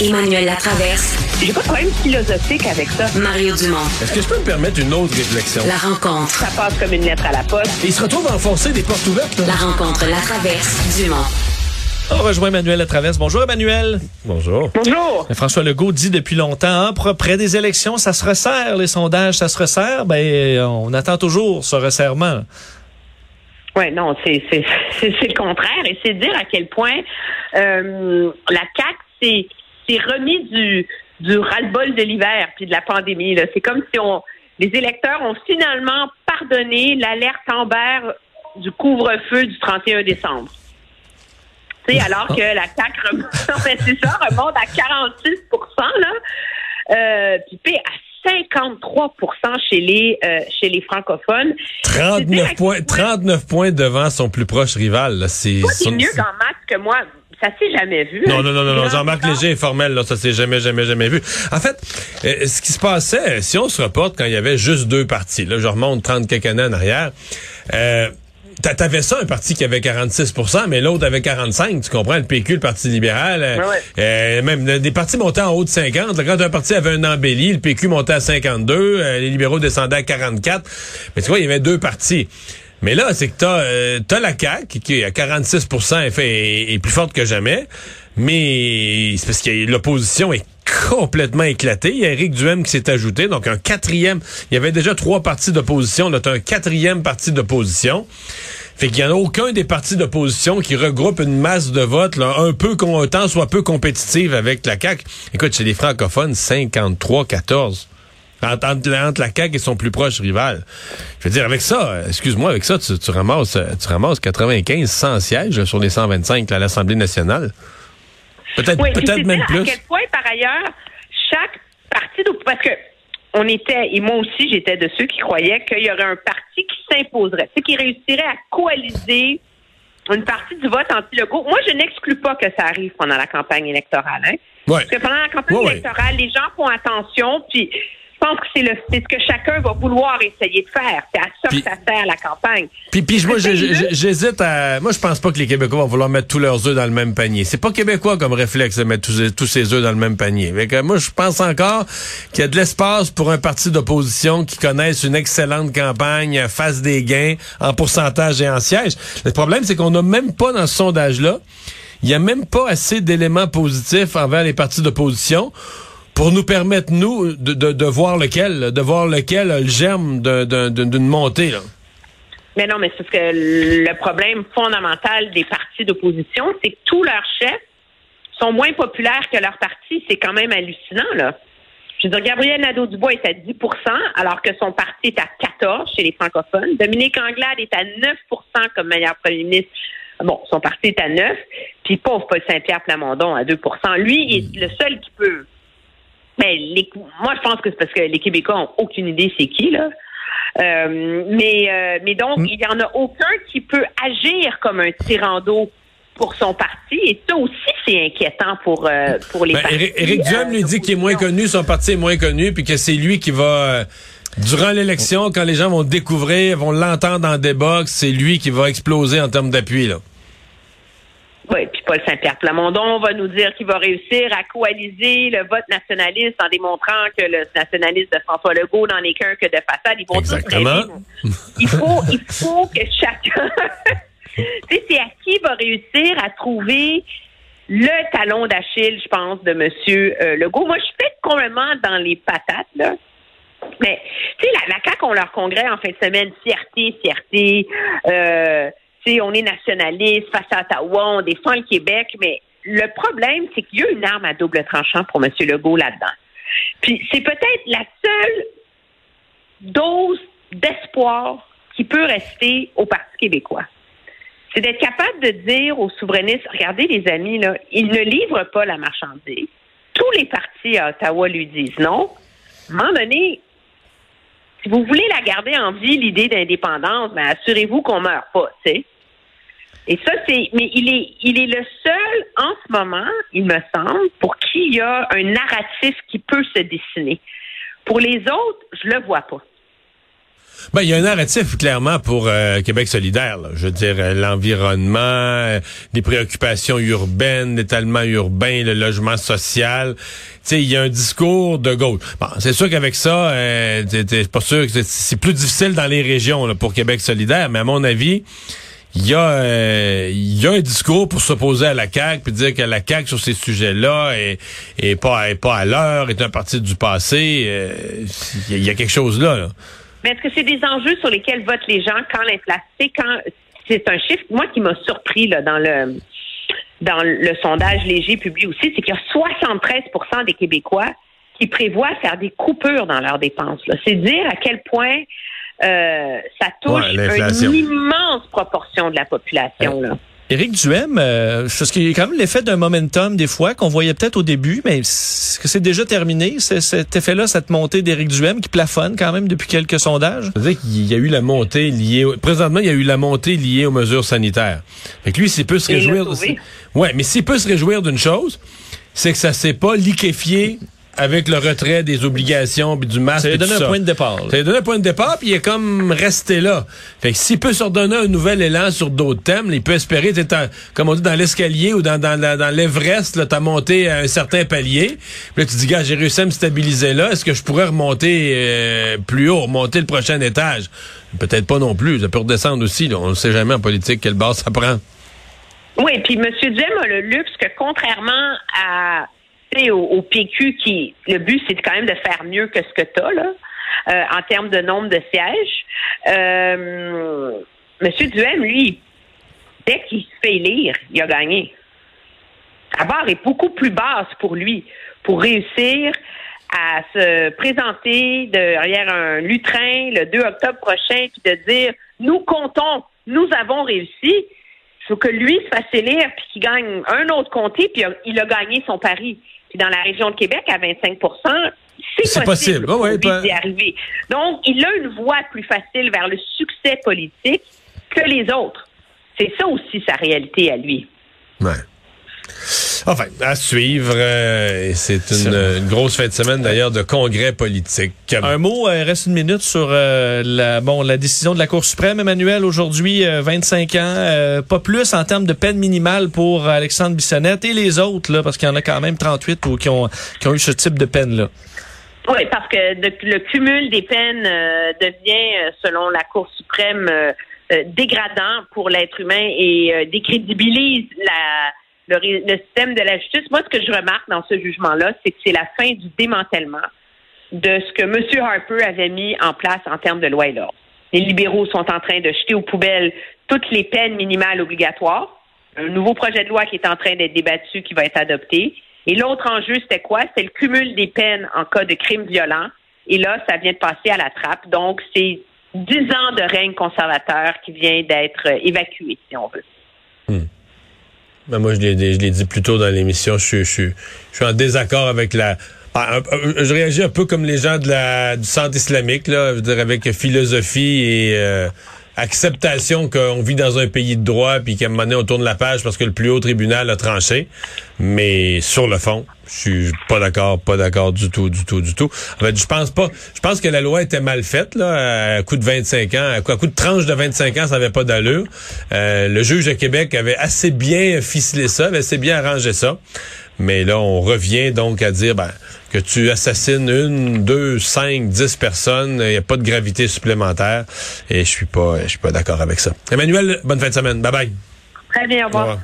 Emmanuel Latraverse. J'ai pas de problème philosophique avec ça. Mario Dumont. Est-ce que je peux me permettre une autre réflexion? La rencontre. Ça passe comme une lettre à la poste. il se retrouve à enfoncer des portes ouvertes. La rencontre, la traverse, Dumont. On rejoint Emmanuel Latraverse. Bonjour Emmanuel. Bonjour. Bonjour. François Legault dit depuis longtemps, hein, près des élections, ça se resserre, les sondages, ça se resserre. Ben, on attend toujours ce resserrement. Oui, non, c'est c'est le contraire. Et c'est dire à quel point euh, la CAQ s'est remis du, du ras-le-bol de l'hiver puis de la pandémie. C'est comme si on les électeurs ont finalement pardonné l'alerte Amber du couvre-feu du 31 décembre. sais, alors que la remonte, ça, remonte à 46 là. Euh, puis à 53 chez les euh, chez les francophones. 39 points, 39 points devant son plus proche rival. C'est son... mieux dans maths que moi. Ça s'est jamais vu. Non, non, non, non, Jean-Marc Léger est formel, là, ça s'est jamais, jamais, jamais vu. En fait, euh, ce qui se passait, si on se reporte quand il y avait juste deux partis, là, je remonte 30 quelques années en arrière, euh, T'avais ça, un parti qui avait 46% mais l'autre avait 45%, tu comprends? Le PQ, le Parti libéral, euh, euh, même des partis montaient en haut de 50. quand un parti avait un embelli, le PQ montait à 52, euh, les libéraux descendaient à 44. Mais tu vois, il y avait deux partis. Mais là, c'est que t'as as la CAQ qui à 46 est, fait, est, plus forte que jamais, mais c'est parce que l'opposition est complètement éclaté. Il y a Éric Duhem qui s'est ajouté, donc un quatrième. Il y avait déjà trois partis d'opposition, là, un quatrième parti d'opposition. Fait qu'il y en a aucun des partis d'opposition qui regroupe une masse de votes là, un peu tant soit peu compétitive avec la CAQ. Écoute, chez les francophones, 53-14. Entre, la CAQ et son plus proche rival. Je veux dire, avec ça, excuse-moi, avec ça, tu, tu, ramasses, tu ramasses 95, 100 sièges sur les 125 à l'Assemblée nationale. Peut-être peut-être même plus. À quel point, par ailleurs, chaque parti, parce que on était, et moi aussi, j'étais de ceux qui croyaient qu'il y aurait un parti qui s'imposerait, qui réussirait à coaliser une partie du vote anti-logo. Moi, je n'exclus pas que ça arrive pendant la campagne électorale. Hein? Parce que pendant la campagne électorale, les gens font attention, puis je pense que c'est le c'est ce que chacun va vouloir essayer de faire. C'est à ça que ça sert la campagne. Puis, puis moi, j'hésite à. Moi, je pense pas que les Québécois vont vouloir mettre tous leurs œufs dans le même panier. C'est pas québécois comme réflexe de mettre tous, tous ces œufs dans le même panier. Mais moi, je pense encore qu'il y a de l'espace pour un parti d'opposition qui connaisse une excellente campagne, fasse des gains en pourcentage et en siège. Le problème, c'est qu'on n'a même pas dans ce sondage-là, il y a même pas assez d'éléments positifs envers les partis d'opposition pour nous permettre, nous, de, de, voir lequel, de voir lequel a le germe d'une montée. Là. Mais non, mais c'est ce que le problème fondamental des partis d'opposition, c'est que tous leurs chefs sont moins populaires que leur parti. C'est quand même hallucinant, là. Je veux dire, Gabriel Nadeau-Dubois est à 10% alors que son parti est à 14 chez les francophones. Dominique Anglade est à 9% comme meilleur premier ministre. Bon, son parti est à 9. Puis pauvre Paul Saint-Pierre Plamondon à 2% Lui, il est le seul qui peut mais ben, les, moi, je pense que c'est parce que les Québécois ont aucune idée c'est qui, là. Euh, mais, euh, mais donc, mm. il n'y en a aucun qui peut agir comme un tyran pour son parti. Et ça aussi, c'est inquiétant pour, euh, pour les ben, partis. Éric Duhem lui dit qu'il est moins connu, son parti est moins connu, puis que c'est lui qui va... Durant l'élection, quand les gens vont découvrir, vont l'entendre en débat, c'est lui qui va exploser en termes d'appui. Là. Oui, puis Paul Saint-Pierre Plamondon va nous dire qu'il va réussir à coaliser le vote nationaliste en démontrant que le nationaliste de François Legault n'en est qu'un que de façade. Ils vont Exactement. Il faut, il faut que chacun. tu sais, c'est à qui va réussir à trouver le talon d'Achille, je pense, de M. Euh, Legault. Moi, je suis peut-être complètement dans les patates, là. Mais, tu sais, la, la CAQ, on leur congrès en fin de semaine, fierté, fierté, euh, on est nationaliste face à Ottawa, on défend le Québec, mais le problème, c'est qu'il y a une arme à double tranchant pour M. Legault là-dedans. Puis c'est peut-être la seule dose d'espoir qui peut rester au Parti québécois. C'est d'être capable de dire aux souverainistes, regardez les amis, là, ils ne livrent pas la marchandise. Tous les partis à Ottawa lui disent non. À un moment donné, si vous voulez la garder en vie, l'idée d'indépendance, ben assurez-vous qu'on meurt pas, tu sais. Et ça, c'est, mais il est, il est le seul en ce moment, il me semble, pour qui il y a un narratif qui peut se dessiner. Pour les autres, je le vois pas. Ben, il y a un narratif clairement pour euh, Québec solidaire. là. Je veux dire, euh, l'environnement, euh, les préoccupations urbaines, l'étalement urbain, le logement social. Il y a un discours de gauche. Bon, c'est sûr qu'avec ça, euh, t'es pas sûr que c'est- c'est plus difficile dans les régions là, pour Québec solidaire, mais à mon avis, il y a euh, y a un discours pour s'opposer à la CAQ puis dire que la CAQ sur ces sujets-là est, est pas est pas à l'heure, est un parti du passé. euh, Il y, a- il y a quelque chose là. là. Mais est-ce que c'est des enjeux sur lesquels votent les gens quand l'inflation, quand c'est un chiffre, moi qui m'a surpris là, dans le dans le sondage léger publié aussi, c'est qu'il y a 73% des Québécois qui prévoient faire des coupures dans leurs dépenses. C'est dire à quel point euh, ça touche Ouais, une immense proportion de la population. Là. Éric Duhem, euh, parce qu'il y a quand même l'effet d'un momentum des fois qu'on voyait peut-être au début, mais est-ce que c'est déjà terminé, c'est- cet effet-là, cette montée d'Éric Duhem qui plafonne quand même depuis quelques sondages? C'est-à-dire qu'il y a eu la montée liée. au- Présentement, il y a eu la montée liée aux mesures sanitaires. Fait que lui, s'il peut se Et réjouir. Ouais, mais s'il peut se réjouir d'une chose, c'est que ça s'est pas liquéfié avec le retrait des obligations puis du masque. Ça lui a donné un ça. point de départ. là. Ça lui a donné un point de départ, puis il est comme resté là. Fait que s'il peut se redonner un nouvel élan sur d'autres thèmes, il peut espérer, en- comme on dit, dans l'escalier ou dans, dans, la- dans l'Everest, là, t'as monté à un certain palier. Puis là, tu dis, gars, j'ai réussi à me stabiliser là. Est-ce que je pourrais remonter euh, plus haut, remonter le prochain étage? Peut-être pas non plus. Ça peut redescendre aussi. Là. On ne sait jamais en politique quelle base ça prend. Oui, puis M. Duhem a le luxe que contrairement à au, PQ qui le but c'est quand même de faire mieux que ce que tu as là euh, en termes de nombre de sièges. Euh, M. Duhem, lui, dès qu'il se fait élire, il a gagné. La barre est beaucoup plus basse pour lui pour réussir à se présenter derrière un lutrin le 2 octobre prochain puis de dire nous comptons, nous avons réussi. Il faut que lui se fasse élire puis qu'il gagne un autre comté puis il a gagné son pari. Puis dans la région de Québec à 25 C'est c'est possible. possible, pas- d'y arriver. Donc, il a une voie plus facile vers le succès politique que les autres. C'est ça aussi sa réalité à lui. Ouais. Enfin, à suivre. euh, c'est une, une grosse fin de semaine d'ailleurs de congrès politique. Un mot, euh, il reste une minute sur euh, la bon la décision de la Cour suprême, Emmanuel, aujourd'hui, euh, 25 ans, euh, pas plus en termes de peine minimale pour Alexandre Bissonnette et les autres, là, parce qu'il y en a quand même 38 ou qui ont, qui ont eu ce type de peine-là. Oui, parce que de- le cumul des peines euh, devient, euh, selon la Cour suprême, euh, euh, dégradant pour l'être humain et euh, décrédibilise la, le, le système de la justice. Moi, ce que je remarque dans ce jugement-là, c'est que c'est la fin du démantèlement de ce que M. Harper avait mis en place en termes de loi et l'ordre. Les libéraux sont en train de jeter aux poubelles toutes les peines minimales obligatoires. Un nouveau projet de loi qui est en train d'être débattu, qui va être adopté. Et l'autre enjeu, c'était quoi? C'était le cumul des peines en cas de crimes violents. Et là, ça vient de passer à la trappe. Donc, c'est dix ans de règne conservateur qui vient d'être évacué, si on veut. Ben, moi, je l'ai, je dit plus tôt dans l'émission, je, suis- je, suis- je suis en désaccord avec la. Ah, je réagis un peu comme les gens de la, du centre islamique, là, je veux dire, avec philosophie et euh, acceptation qu'on vit dans un pays de droit, puis qu'à un moment donné, on tourne la page parce que le plus haut tribunal a tranché. Mais sur le fond, je suis pas d'accord, pas d'accord du tout, du tout, du tout. En fait, je pense pas. Je pense que la loi était mal faite, là, à coup de 25 ans, à coup, à de tranche de 25 ans, ça avait pas d'allure. Euh, le juge de Québec avait assez bien ficelé ça, avait assez bien arrangé ça. Mais là, on revient donc à dire ben, que tu assassines une, deux, cinq, dix personnes, il n'y a pas de gravité supplémentaire. Et je suis pas, je suis pas d'accord avec ça. Emmanuel, bonne fin de semaine. Bye bye. Très bien, au Au revoir. revoir.